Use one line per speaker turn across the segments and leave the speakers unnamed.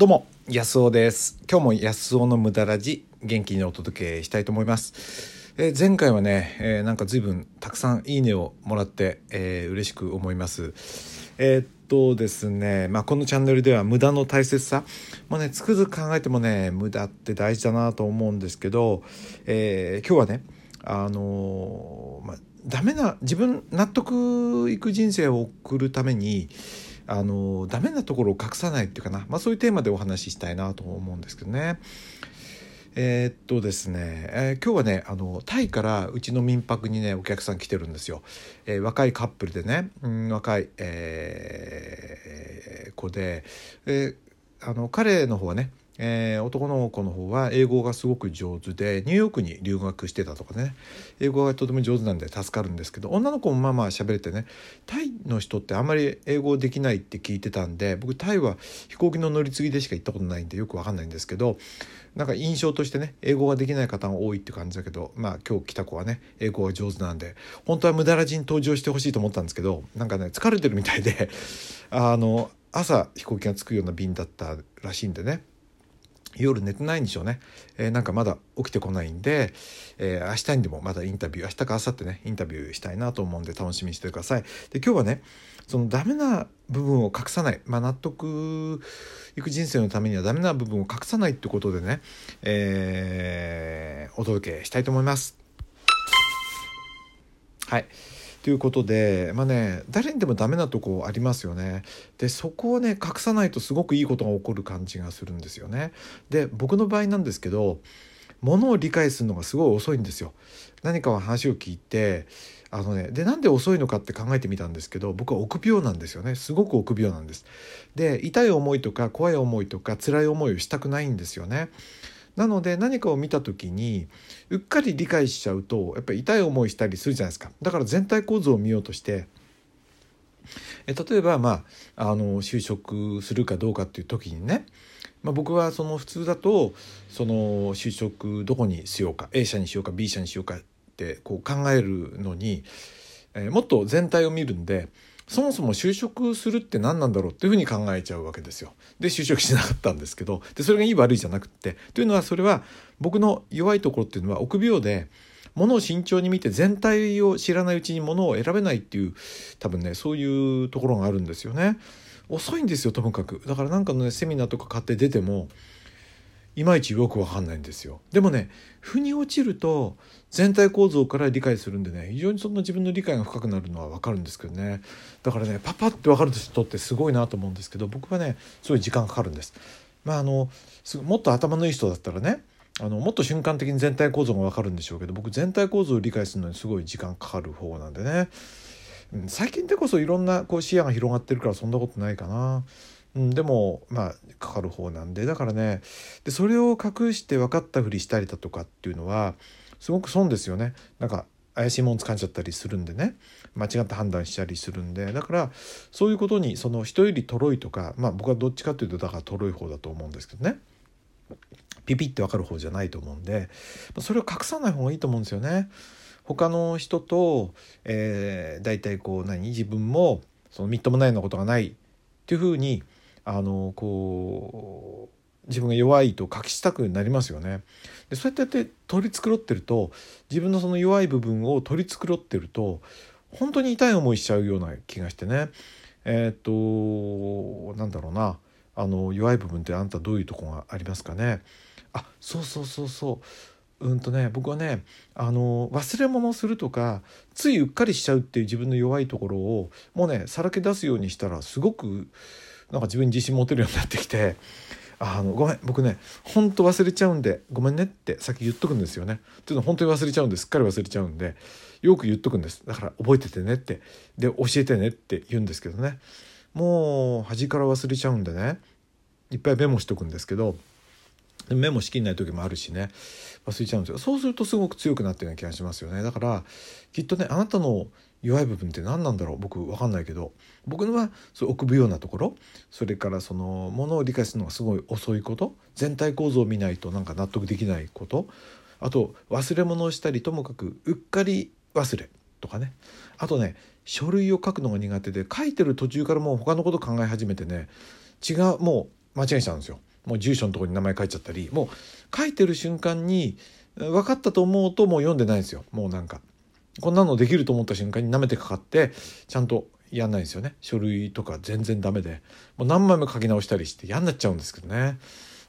どうも安尾です。今日も安尾の無駄ラジ元気にお届けしたいと思います、えー前回はね、えーなんか随分たくさんいいねをもらって、えー嬉しく思います。えーっとですね、まあ、このチャンネルでは無駄の大切さ。もうねつくづく考えてもね無駄って大事だなと思うんですけど、えー今日はねあのーまあダメな自分納得いく人生を送るためにあのダメなところを隠さないっていうかな、まあ、そういうテーマでお話ししたいなと思うんですけどね。えーっとですね、えー今日はねあのタイからうちの民泊にねお客さん来てるんですよ。えー若いカップルでね、うん、若い、えー子で、えーあの彼の方はねえー男の子の方は英語がすごく上手でニューヨークに留学してたとかね。英語がとても上手なんで助かるんですけど女の子もまあまあ喋れてねタイの人ってあんまり英語できないって聞いてたんで僕タイは飛行機の乗り継ぎでしか行ったことないんでよくわかんないんですけどなんか印象としてね英語ができない方が多いって感じだけどまあ今日来た子はね英語が上手なんで本当は無駄らじに登場してほしいと思ったんですけどなんかね疲れてるみたいであの朝飛行機が着くような便だったらしいんでね。夜寝てないんでしょうね、えーなんかまだ起きてこないんで、えー明日にでもまだインタビュー明日か明後日ねインタビューしたいなと思うんで楽しみにしてください。で今日はねそのダメな部分を隠さない、まあ、納得いく人生のためにはダメな部分を隠さないってことでね、えーお届けしたいと思います。はい。ということでまあね誰にでもダメなとこありますよね。でそこをね隠さないとすごくいいことが起こる感じがするんですよね。で僕の場合なんですけどものを理解するのがすごい遅いんですよ。何かは話を聞いてあのねでなんで遅いのかって考えてみたんですけど僕は臆病なんですよね。すごく臆病なんです。で痛い思いとか怖い思いとか辛い思いをしたくないんですよね。なので何かを見た時にうっかり理解しちゃうとやっぱり痛い思いしたりするじゃないですか。だから全体構造を見ようとしてえ例えばまああの就職するかどうかっていう時にね、まあ、僕はその普通だとその就職どこにしようか A 社にしようか B 社にしようかってこう考えるのに、えもっと全体を見るんでそもそも就職するって何なんだろうっていうふうに考えちゃうわけですよ。で就職しなかったんですけどでそれがいい悪いじゃなくってというのはそれは僕の弱いところっていうのは臆病で物を慎重に見て全体を知らないうちに物を選べないっていう多分ねそういうところがあるんですよね。遅いんですよともかくだからなんかのねセミナーとか買って出てもいまいちよくわかんないんですよ。でもね腑に落ちると全体構造から理解するんでね非常にそんな自分の理解が深くなるのはわかるんですけどね。だからねパパってわかる人ってすごいなと思うんですけど僕はねすごい時間かかるんです。まああのもっと頭のいい人だったらねあのもっと瞬間的に全体構造がわかるんでしょうけど僕全体構造を理解するのにすごい時間かかる方なんでね。うん最近でこそいろんなこう視野が広がってるからそんなことないかな。うん、でもまあかかる方なんでだからねでそれを隠して分かったふりしたりだとかっていうのはすごく損ですよね。なんか怪しいもん掴んじゃったりするんでね。間違った判断したりするんで。だからそういうことにその人よりとろいとかまあ僕はどっちかというとだからとろい方だと思うんですけどね。ピピって分かる方じゃないと思うんで。それを隠さない方がいいと思うんですよね。他の人と、えー、大体こう何？自分もそのみっともないようなことがないっていうふうにあのこう自分が弱いと隠したくなりますよね。でそうやってやって取り繕ってると自分のその弱い部分を取り繕ってると本当に痛い思いしちゃうような気がしてね。えーっとなんだろうな。あの弱い部分ってあんたどういうとこがありますかね。あそうそうそうそう。うんとね僕はねあの忘れ物をするとかついうっかりしちゃうっていう自分の弱いところをもうねさらけ出すようにしたらすごくなんか自分に自信持てるようになってきてあのごめん僕ねほんと忘れちゃうんでごめんねって先言っとくんですよね。っていうのは本当に忘れちゃうんですっかり忘れちゃうんでよく言っとくんです。だから覚えててねってで教えてねって言うんですけどね。もう端から忘れちゃうんでねいっぱいメモしとくんですけどメモしきんない時もあるしね忘れちゃうんですよ。そうするとすごく強くなってるような気がしますよね。だからきっとねあなたの弱い部分って何なんだろう？僕分かんないけど。僕のはそう臆病なところ。それからそのものを理解するのがすごい遅いこと。全体構造を見ないとなんか納得できないこと。あと忘れ物をしたりともかくうっかり忘れとかね。あとね書類を書くのが苦手で書いてる途中からもう他のこと考え始めてね違うもう間違えちゃうんですよ。もう住所のところに名前書いちゃったりもう書いてる瞬間に分かったと思うともう読んでないんですよ。もうなんかこんなのできると思った瞬間に舐めてかかってちゃんとやんないんですよね。書類とか全然ダメで。もう何枚も書き直したりして嫌になっちゃうんですけどね。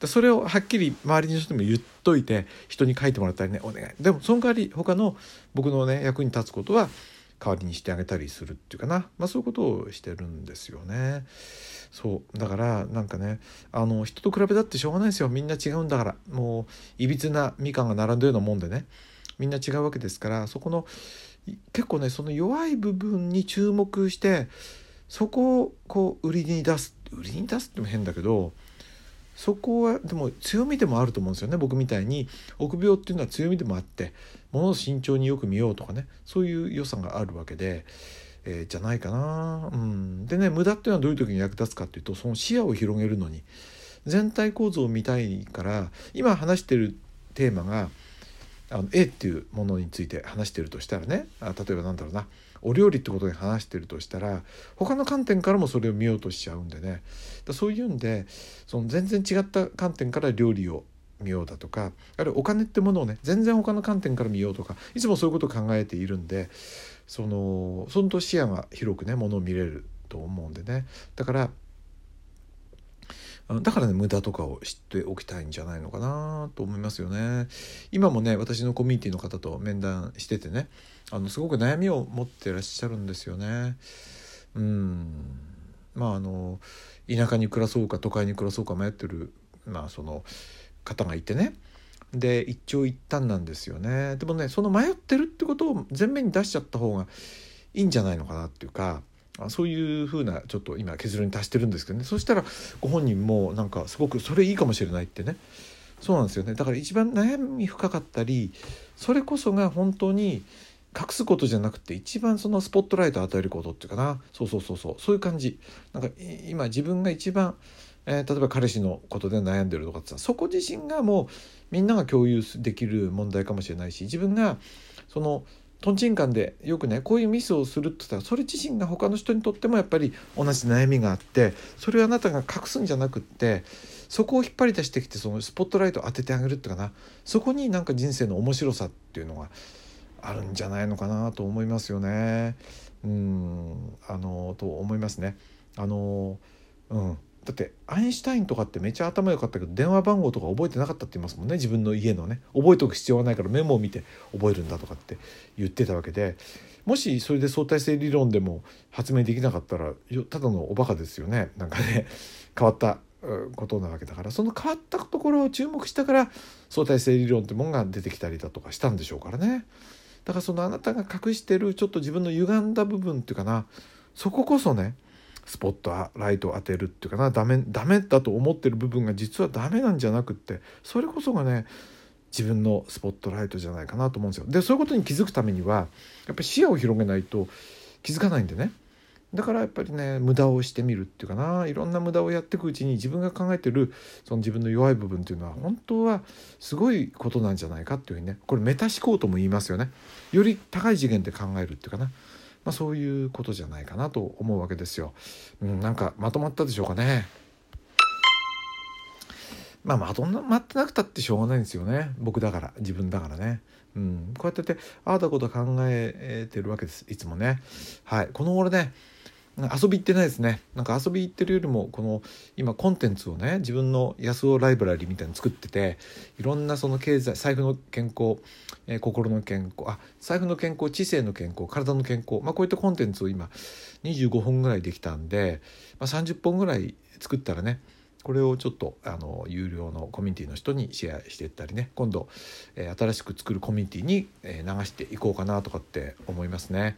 でそれをはっきり周りの人にも言っといて人に書いてもらったりねお願い。でもその代わり他の僕のね役に立つことは代わりにしてあげたりするっていうかな、まあ、そういうことをしてるんですよね。そう。だからなんかねあの人と比べたってしょうがないですよ。みんな違うんだから。もういびつなみかんが並んでるようなもんでね。みんな違うわけですからそこの結構ねその弱い部分に注目してそこをこう売りに出す売りに出すっても変だけどそこはでも強みでもあると思うんですよね僕みたいに。臆病っていうのは強みでもあって物を慎重によく見ようとかねそういう良さがあるわけで、えー、じゃないかな。うん、でね無駄っていうのはどういう時に役立つかっていうとその視野を広げるのに。全体構造を見たいから今話してるテーマがあの A っていうものについて話してるとしたらねあ例えばなんだろうなお料理ってことで話してるとしたら他の観点からもそれを見ようとしちゃうんでね。だそういうんでその全然違った観点から料理を見ようだとかあるいはお金ってものをね全然他の観点から見ようとかいつもそういうことを考えているんでそのそのと視野が広くねものを見れると思うんでね。だからだからね無駄とかを知っておきたいんじゃないのかなと思いますよね。今もね私のコミュニティの方と面談しててねあのすごく悩みを持ってらっしゃるんですよね。うんまああの田舎に暮らそうか都会に暮らそうか迷ってるまあその方がいてねで一長一短なんですよねでもねその迷ってるってことを前面に出しちゃった方がいいんじゃないのかなっていうかそういうふうなちょっと今結論に達してるんですけどね。そしたらご本人もなんかすごくそれいいかもしれないってね。そうなんですよね。だから一番悩み深かったりそれこそが本当に隠すことじゃなくて一番そのスポットライトを与えることっていうかな。そうそうそうそう。そういう感じ。なんか今自分が一番えー、例えば彼氏のことで悩んでるとかってさそこ自身がもうみんなが共有できる問題かもしれないし自分がそのとんちんカンでよくねこういうミスをするって言ったらそれ自身が他の人にとってもやっぱり同じ悩みがあってそれをあなたが隠すんじゃなくってそこを引っ張り出してきてそのスポットライトを当ててあげるっていうかなそこになんか人生の面白さっていうのがあるんじゃないのかなと思いますよね。うんあのと思いますね。あのうんだってアインシュタインとかってめっちゃ頭良かったけど電話番号とか覚えてなかったって言いますもんね自分の家のね。覚えておく必要はないからメモを見て覚えるんだとかって言ってたわけで。もしそれで相対性理論でも発明できなかったらただのおバカですよね。なんかね変わったことなわけだから。その変わったところを注目したから相対性理論ってものが出てきたりだとかしたんでしょうからね。だからそのあなたが隠してるちょっと自分の歪んだ部分っていうかな。そここそねスポットライトを当てるっていうかなダメダメだと思ってる部分が実はダメなんじゃなくってそれこそがね自分のスポットライトじゃないかなと思うんですよ。でそういうことに気づくためにはやっぱり視野を広げないと気づかないんでね。だからやっぱりね無駄をしてみるっていうかないろんな無駄をやっていくうちに自分が考えてるその自分の弱い部分っていうのは本当はすごいことなんじゃないかっていうふうにねこれメタ思考とも言いますよね。より高い次元で考えるっていうかな。まあ、そういうことじゃないかなと思うわけですよ。うん、なんかまとまったでしょうかね。まあまとまってなくたってしょうがないんですよね僕だから自分だからね。うん、こうやっててああだこと考えてるわけですいつもね。はいこの頃ね遊び行ってないですねなんか遊び行ってるよりもこの今コンテンツをね自分の安尾ライブラリーみたいに作ってていろんなその経済財布の健康、えー、心の健康あ財布の健康知性の健康体の健康、まあ、こういったコンテンツを今25本ぐらいできたんで、まあ、30本ぐらい作ったらねこれをちょっとあの有料のコミュニティの人にシェアしていったりね今度、えー、新しく作るコミュニティに、えー、流していこうかなとかって思いますね。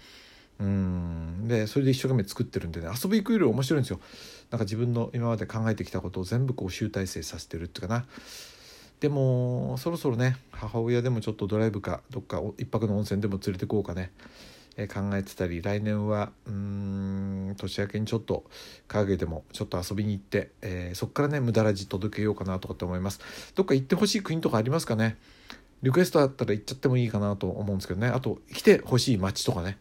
うん。でそれで一生懸命作ってるんでね遊び行くより面白いんですよ。なんか自分の今まで考えてきたことを全部こう集大成させてるっていうかな。でもそろそろね母親でもちょっとドライブかどっか一泊の温泉でも連れてこうかね、え考えてたり来年はうん年明けにちょっと影でもちょっと遊びに行って、えー、そっからね無駄らじ届けようかなとかって思います。どっか行ってほしい国とかありますかね？リクエストだったら行っちゃってもいいかなと思うんですけどね。あと来てほしい街とかね。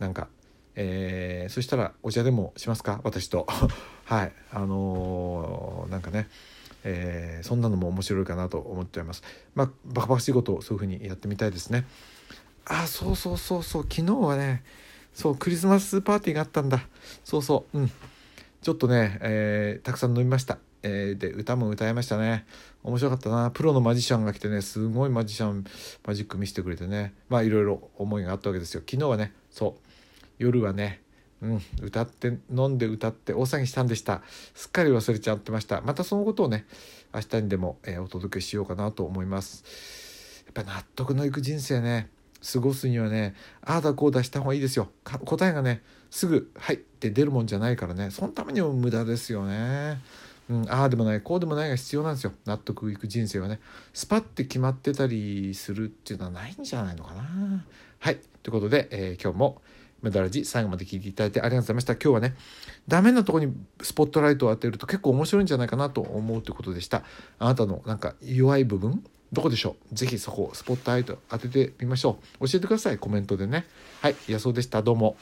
なんか、えー、そしたらお茶でもしますか？私と。はい。あのー、なんかねえー、そんなのも面白いかなと思っちゃいます。まあバカバカしいことをそういうふうにやってみたいですね。あそうそうそうそう。昨日はねそうクリスマスパーティーがあったんだ。そうそう。うん。ちょっとね、えー、たくさん飲みました。えー、で歌も歌いましたね。面白かったな。プロのマジシャンが来てねすごいマジシャンマジック見せてくれてね。まあいろいろ思いがあったわけですよ。昨日はねそう。夜はねうん歌って飲んで歌って大騒ぎしたんでした。すっかり忘れちゃってました。またそのことをね明日にでも、えー、お届けしようかなと思います。やっぱ納得のいく人生ね過ごすにはねああだこうだした方がいいですよ。答えがねすぐ「はい」って出るもんじゃないからね。そのためにも無駄ですよね。うん、ああでもないこうでもないが必要なんですよ。納得いく人生はね。スパッて決まってたりするっていうのはないんじゃないのかな。はい。ということで、えー、今日もメダラジ最後まで聞いていただいてありがとうございました。今日はねダメなとこにスポットライトを当てると結構面白いんじゃないかなと思うということでした。あなたのなんか弱い部分どこでしょう？ぜひそこをスポットライト当ててみましょう。教えてくださいコメントでね。はい野草でした。どうも。